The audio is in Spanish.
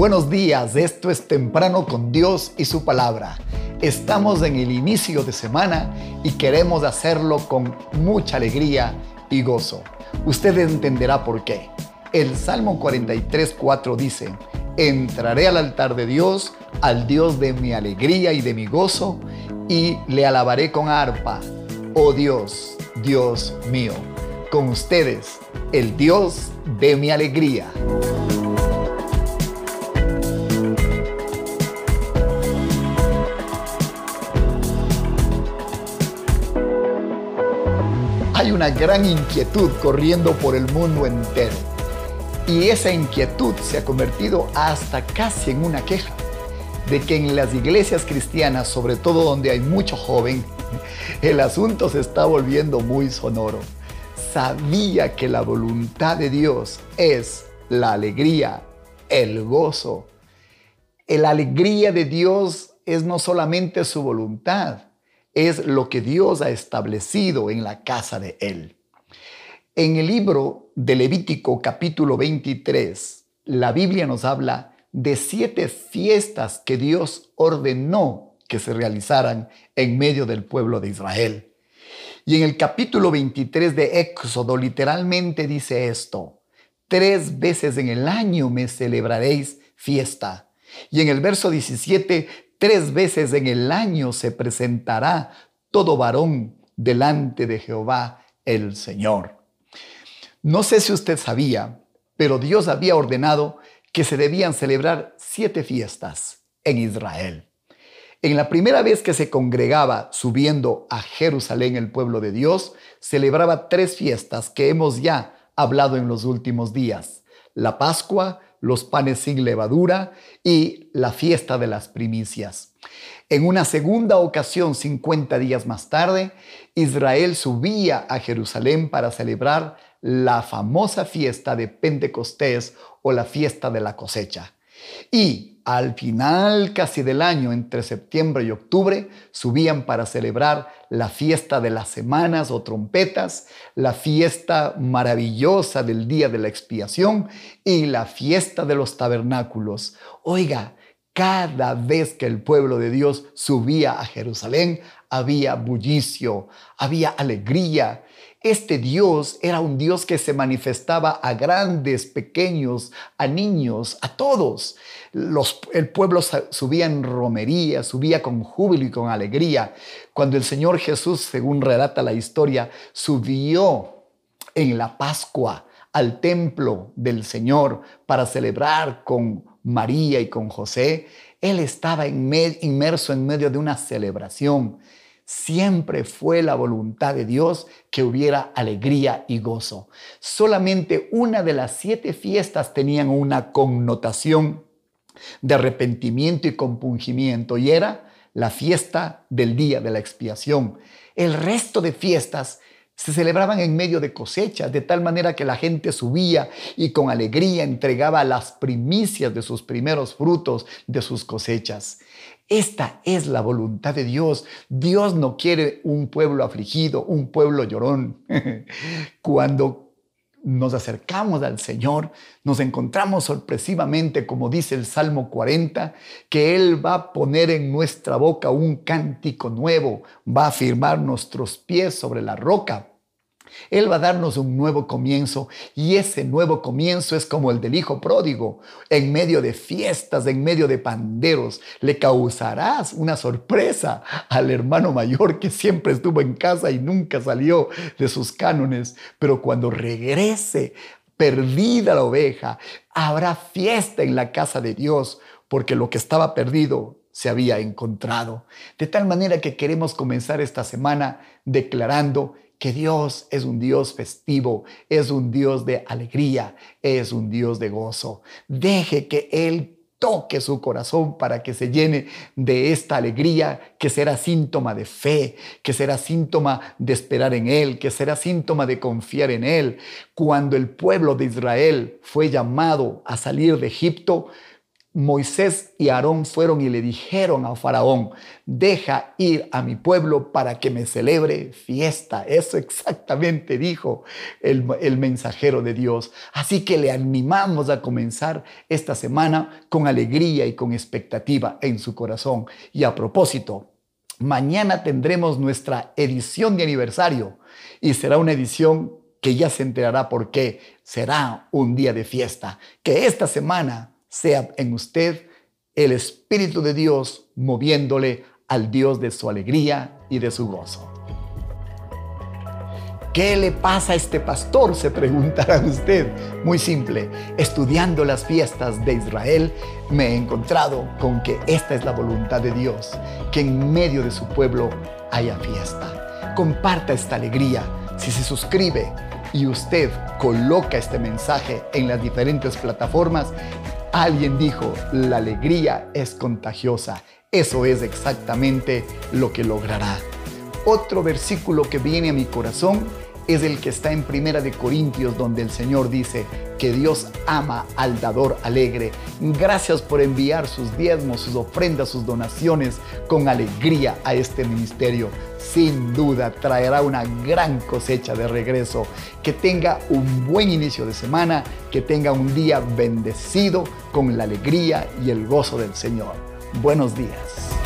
Buenos días, esto es Temprano con Dios y su palabra. Estamos en el inicio de semana y queremos hacerlo con mucha alegría y gozo. Usted entenderá por qué. El Salmo 43, 4 dice, entraré al altar de Dios, al Dios de mi alegría y de mi gozo, y le alabaré con arpa. Oh Dios, Dios mío, con ustedes, el Dios de mi alegría. Una gran inquietud corriendo por el mundo entero. Y esa inquietud se ha convertido hasta casi en una queja de que en las iglesias cristianas, sobre todo donde hay mucho joven, el asunto se está volviendo muy sonoro. Sabía que la voluntad de Dios es la alegría, el gozo. La alegría de Dios es no solamente su voluntad, es lo que Dios ha establecido en la casa de Él. En el libro de Levítico capítulo 23, la Biblia nos habla de siete fiestas que Dios ordenó que se realizaran en medio del pueblo de Israel. Y en el capítulo 23 de Éxodo literalmente dice esto, tres veces en el año me celebraréis fiesta. Y en el verso 17, Tres veces en el año se presentará todo varón delante de Jehová el Señor. No sé si usted sabía, pero Dios había ordenado que se debían celebrar siete fiestas en Israel. En la primera vez que se congregaba subiendo a Jerusalén el pueblo de Dios, celebraba tres fiestas que hemos ya hablado en los últimos días. La Pascua, los panes sin levadura y la fiesta de las primicias. En una segunda ocasión, 50 días más tarde, Israel subía a Jerusalén para celebrar la famosa fiesta de Pentecostés o la fiesta de la cosecha. Y al final casi del año, entre septiembre y octubre, subían para celebrar la fiesta de las semanas o trompetas, la fiesta maravillosa del día de la expiación y la fiesta de los tabernáculos. Oiga, cada vez que el pueblo de Dios subía a Jerusalén, había bullicio, había alegría, este Dios era un Dios que se manifestaba a grandes, pequeños, a niños, a todos. el pueblo subía en romería, subía con júbilo y con alegría. Cuando el Señor Jesús, según relata la historia, subió en la Pascua al templo del Señor para celebrar con María y con José, Él estaba inmerso en medio de una celebración. Siempre fue la voluntad de Dios que hubiera alegría y gozo. Solamente una de las siete fiestas tenían una connotación de arrepentimiento y compungimiento y era la fiesta del día de la expiación. El resto de fiestas se celebraban en medio de cosechas, de tal manera que la gente subía y con alegría entregaba las primicias de sus primeros frutos de sus cosechas. Esta es la voluntad de Dios. Dios no quiere un pueblo afligido, un pueblo llorón. Cuando nos acercamos al Señor, nos encontramos sorpresivamente, como dice el Salmo 40, que Él va a poner en nuestra boca un cántico nuevo, va a firmar nuestros pies sobre la roca él va a darnos un nuevo comienzo y ese nuevo comienzo es como el del hijo pródigo. En medio de fiestas, en medio de panderos, le causarás una sorpresa al hermano mayor que siempre estuvo en casa y nunca salió de sus cánones. Pero cuando regrese, perdida la oveja, habrá fiesta en la casa de Dios porque lo que estaba perdido se había encontrado. De tal manera que queremos comenzar esta semana declarando que Dios es un Dios festivo, es un Dios de alegría, es un Dios de gozo. Deje que Él toque su corazón para que se llene de esta alegría que será síntoma de fe, que será síntoma de esperar en Él, que será síntoma de confiar en Él. Cuando el pueblo de Israel fue llamado a salir de Egipto, Moisés y Aarón fueron y le dijeron a Faraón, deja ir a mi pueblo para que me celebre fiesta. Eso exactamente dijo el, mensajero de Dios. Así que le animamos a comenzar esta semana con alegría y con expectativa en su corazón. Y a propósito, mañana tendremos nuestra edición de aniversario y será una edición que ya se enterará por qué. Será un día de fiesta. Que esta semana sea en usted el Espíritu de Dios moviéndole al Dios de su alegría y de su gozo. ¿Qué le pasa a este pastor? Se preguntará usted. Muy simple. Estudiando las fiestas de Israel, me he encontrado con que esta es la voluntad de Dios, que en medio de su pueblo haya fiesta. Comparta esta alegría. Si se suscribe y usted coloca este mensaje en las diferentes plataformas, Alguien dijo, la alegría es contagiosa. Eso es exactamente lo que logrará. Otro versículo que viene a mi corazón es el que está en Primera de Corintios donde el Señor dice que Dios ama al dador alegre. Gracias por enviar sus diezmos, sus ofrendas, sus donaciones con alegría a este ministerio. Sin duda traerá una gran cosecha de regreso. Que tenga un buen inicio de semana, que tenga un día bendecido con la alegría y el gozo del Señor. Buenos días.